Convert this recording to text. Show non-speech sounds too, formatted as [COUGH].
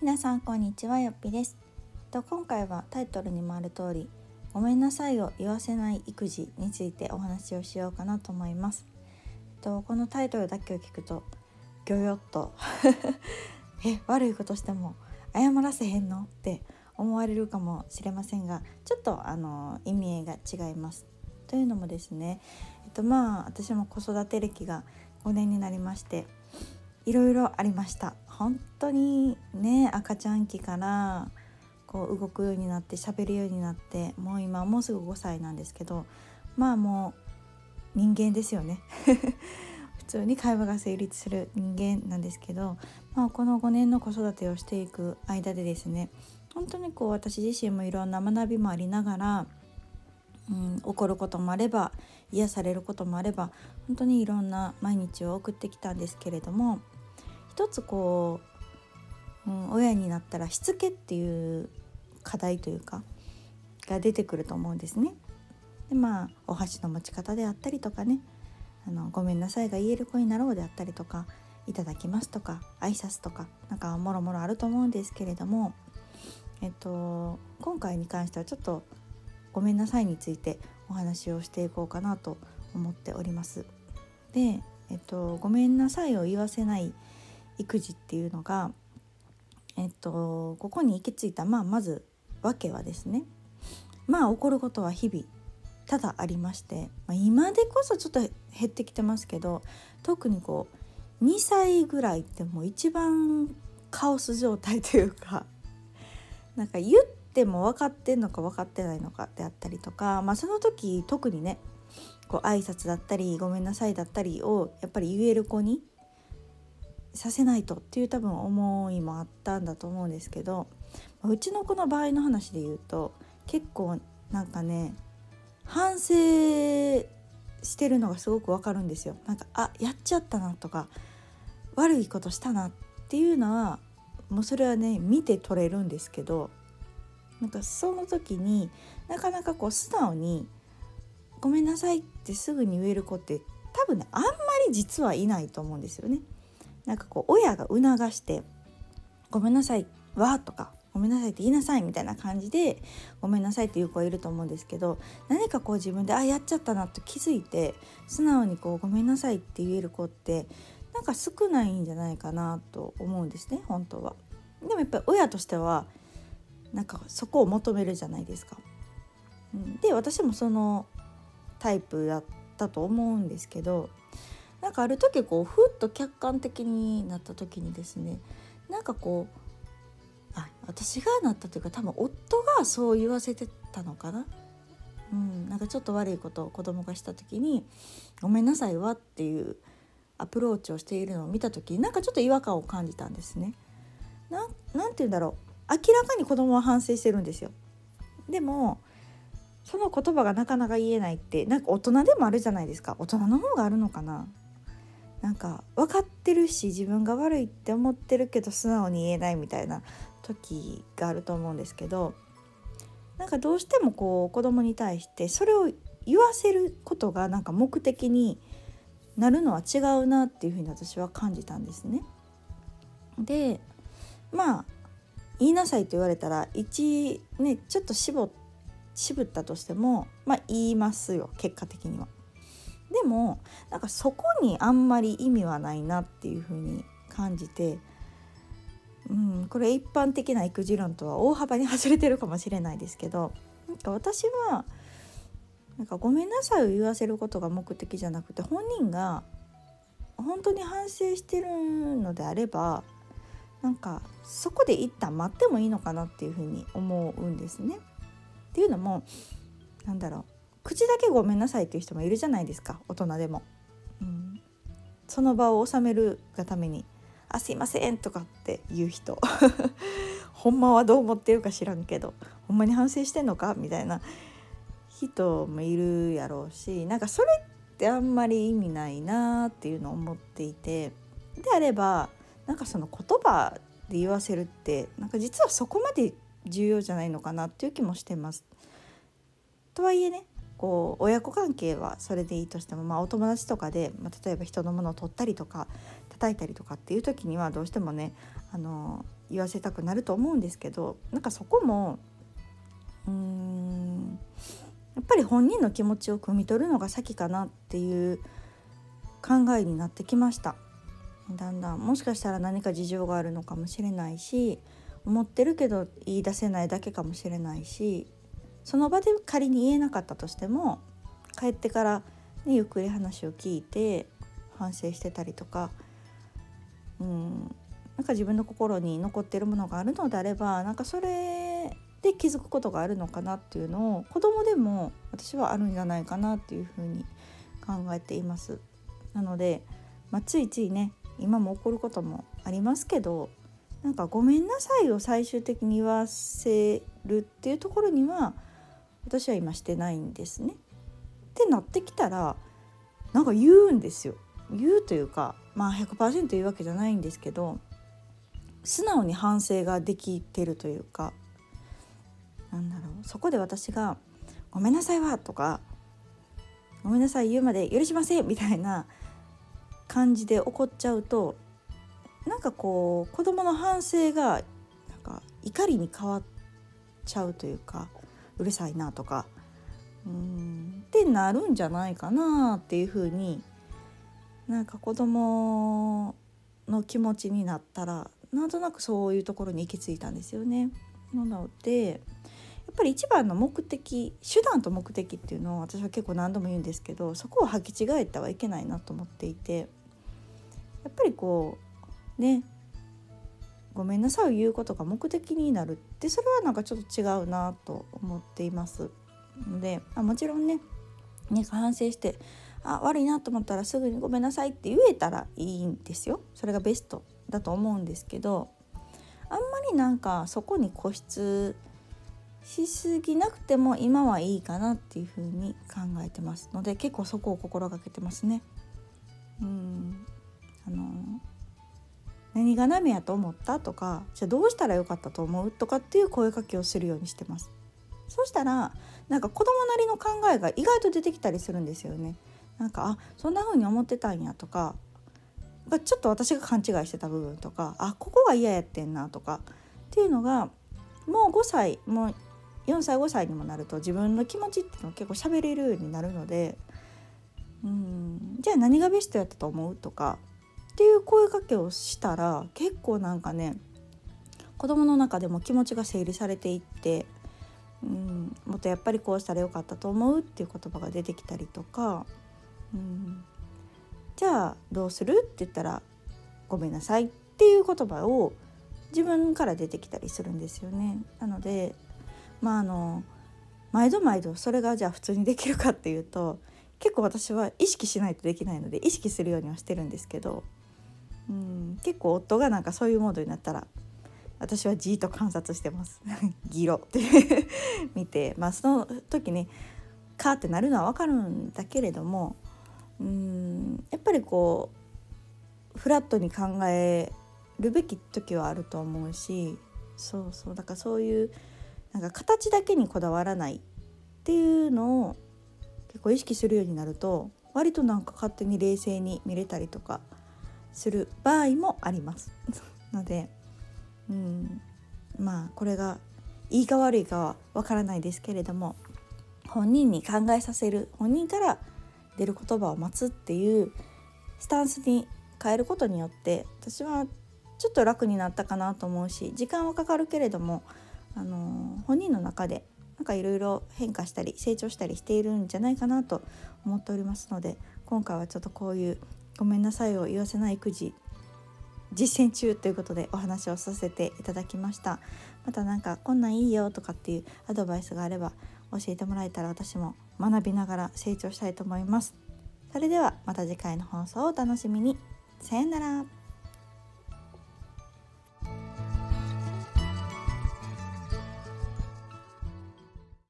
皆さんこんにちはよっぴです。と今回はタイトルにもある通りごめんなさいを言わせない育児についてお話をしようかなと思います。とこのタイトルだけを聞くとギョヨッと。[LAUGHS] え悪いことしても謝らせへんの？って思われるかもしれませんがちょっとあの意味合いが違います。というのもですねえっとまあ私も子育て歴が5年になりましていろいろありました。本当にね赤ちゃん期からこう動くようになって喋るようになってもう今もうすぐ5歳なんですけどまあもう人間ですよね。[LAUGHS] 普通に会話が成立する人間なんですけど、まあ、この5年の子育てをしていく間でですね本当にこう私自身もいろんな学びもありながらうん、怒ることもあれば癒されることもあれば本当にいろんな毎日を送ってきたんですけれども一つこう、うん、親になったらしつけっていう課題というかが出てくると思うんですね。でまあお箸の持ち方であったりとかねあのごめんなさいが言える子になろうであったりとかいただきますとか挨拶とかなんかもろもろあると思うんですけれども、えっと、今回に関してはちょっとごめんなさいについてお話をしていこうかなと思っております。で、えっと、ごめんなさいを言わせない育児っていうのが、えっと、ここに行き着いた、まあ、まず訳はですねまあ起こることは日々ただありまして、まあ、今でこそちょっと減ってきてますけど特にこう2歳ぐらいってもう一番カオス状態というか [LAUGHS] なんか言っても分かってんのか分かってないのかであったりとか、まあ、その時特にねこう挨拶だったりごめんなさいだったりをやっぱり言える子にさせないとっていう多分思いもあったんだと思うんですけどうちの子の場合の話で言うと結構なんかね反省してるのがすごくわかるんですよ。なんかあやっちゃったなとか悪いことしたなっていうのはもうそれはね見て取れるんですけどなんかその時になかなかこう素直に「ごめんなさい」ってすぐに言える子って多分ねあんまり実はいないと思うんですよね。なんかこう親が促して「ごめんなさいわ」とか「ごめんなさい」って言いなさいみたいな感じで「ごめんなさい」っていう子はいると思うんですけど何かこう自分で「あやっちゃったな」と気づいて素直にこう「ごめんなさい」って言える子ってなんか少ないんじゃないかなと思うんですね本当は。でもやっぱり親としてはなんかそこを求めるじゃないですか。で私もそのタイプだったと思うんですけどなんかある時こうふっと客観的になった時にですねなんかこうあ私がなったというか多分夫がそう言わせてたのかな。うん、なんかちょっと悪いことを子供がした時に「ごめんなさいわ」っていうアプローチをしているのを見た時なんかちょっと違和感を感じたんですね。ななんて言うんだろう明らかに子供は反省してるんですよ。でもその言葉がなかなか言えないってなんか大人でもあるじゃないですか大人の方があるのかななんか分かってるし自分が悪いって思ってるけど素直に言えないみたいな時があると思うんですけどなんかどうしてもこう子供に対してそれを言わせることがなんか目的になるのは違うなっていうふうに私は感じたんですね。でまあ言いなさいと言われたら1ねちょっと絞渋ったとしてもまあ言いますよ結果的には。でもなんかそこにあんまり意味はないなっていうふうに感じて、うん、これ一般的な育児論とは大幅に外れてるかもしれないですけどなんか私はなんかごめんなさいを言わせることが目的じゃなくて本人が本当に反省してるのであればなんかそこで一旦待ってもいいのかなっていうふうに思うんですね。っていうのもなんだろう口だけごめんなさいっていう人もいるじゃないですか大人でも。うん、その場を収めるがために「あすいません」とかって言う人 [LAUGHS] ほんまはどう思ってるか知らんけどほんまに反省してんのか？みたいな人もいるやろうしなんかそれってあんまり意味ないなっていうのを思っていてであればなんかその言葉で言わせるってなんか実はそこまで重要じゃないのかなっていう気もしてます。とはいえねこう親子関係はそれでいいとしても、まあ、お友達とかで、まあ、例えば人のものを取ったりとか叩いたりとかっていう時にはどうしてもねあの言わせたくなると思うんですけどなんかそこもうーんやっぱり本人の気持ちを汲み取るのが先かなっていう考えになってきました。だんだん。もしかしたら何か事情があるのかもしれないし思ってるけど言い出せないだけかもしれないしその場で仮に言えなかったとしても帰ってから、ね、ゆっくり話を聞いて反省してたりとかうんなんか自分の心に残ってるものがあるのであればなんかそれで気づくことがあるのかなっていうのを子供でも私はあるんじゃないかなっていうふうに考えています。なので、まあ、ついついね今も起こることもありますけどなんか「ごめんなさい」を最終的に言わせるっていうところには私は今してないんですね。ってなってきたらなんか言うんですよ。言うというかまあ100%言うわけじゃないんですけど素直に反省ができてるというかなんだろうそこで私が「ごめんなさいわ」とか「ごめんなさい言うまで許しません」みたいな感じで怒っちゃうとなんかこう子供の反省がなんか怒りに変わっちゃうというかうるさいなとかうんってなるんじゃないかなっていうふうになんか子供の気持ちになったらなんとなくそういうところに行き着いたんですよね。なのでやっぱり一番の目的手段と目的っていうのを私は結構何度も言うんですけどそこを履き違えてはいけないなと思っていてやっぱりこうねごめんなさいを言うことが目的になるってそれはなんかちょっと違うなと思っています。のであもちろんねね反省してあ悪いなと思ったらすぐにごめんなさいって言えたらいいんですよ。それがベストだと思うんですけどあんまりなんかそこに固執しすぎなくても今はいいかなっていうふうに考えてますので結構そこを心がけてますね。うん。あの何がダメやと思った？とかじゃあどうしたらよかったと思う？とかっていう声かけをするようにしてます。そしたらなんか子供なりの考えが意外と出てきたりするんですよね。なんかあそんな風に思ってたんやとかちょっと私が勘違いしてた部分とかあここが嫌やってんなとかっていうのがもう5歳もう4歳5歳にもなると自分の気持ちっていうのを結構喋れるようになるのでうんじゃあ何がベストやったと思う？とかっていう声かけをしたら結構なんかね子供の中でも気持ちが整理されていってうんもっとやっぱりこうしたらよかったと思うっていう言葉が出てきたりとかうんじゃあどうするって言ったらごめんなさいっていう言葉を自分から出てきたりするんですよね。なのでまああの毎度毎度それがじゃあ普通にできるかっていうと結構私は意識しないとできないので意識するようにはしてるんですけどうん。結構夫がなんかそういうモードになったら私はじーっと観察してます。[LAUGHS] ギロ。っ [LAUGHS] て見てまあその時ねカーってなるのは分かるんだけれどもうんやっぱりこうフラットに考えるべき時はあると思うしそうそうだからそういうなんか形だけにこだわらないっていうのを結構意識するようになると割となんか勝手に冷静に見れたりとかする場合もあります。[LAUGHS] のでうん。まあこれがいいか悪いかはわからないですけれども本人に考えさせる本人から出る言葉を待つっていうスタンスに変えることによって私はちょっと楽になったかなと思うし時間はかかるけれども、あの本人の中でなんかいろいろ変化したり成長したりしているんじゃないかなと思っておりますので今回はちょっとこういう「ごめんなさい」を言わせない育児実践中ということでお話をさせていただきましたまた何かこんなんいいよとかっていうアドバイスがあれば教えてもらえたら私も学びながら成長したいと思います。それではまた次回の放送をお楽しみに。さよなら。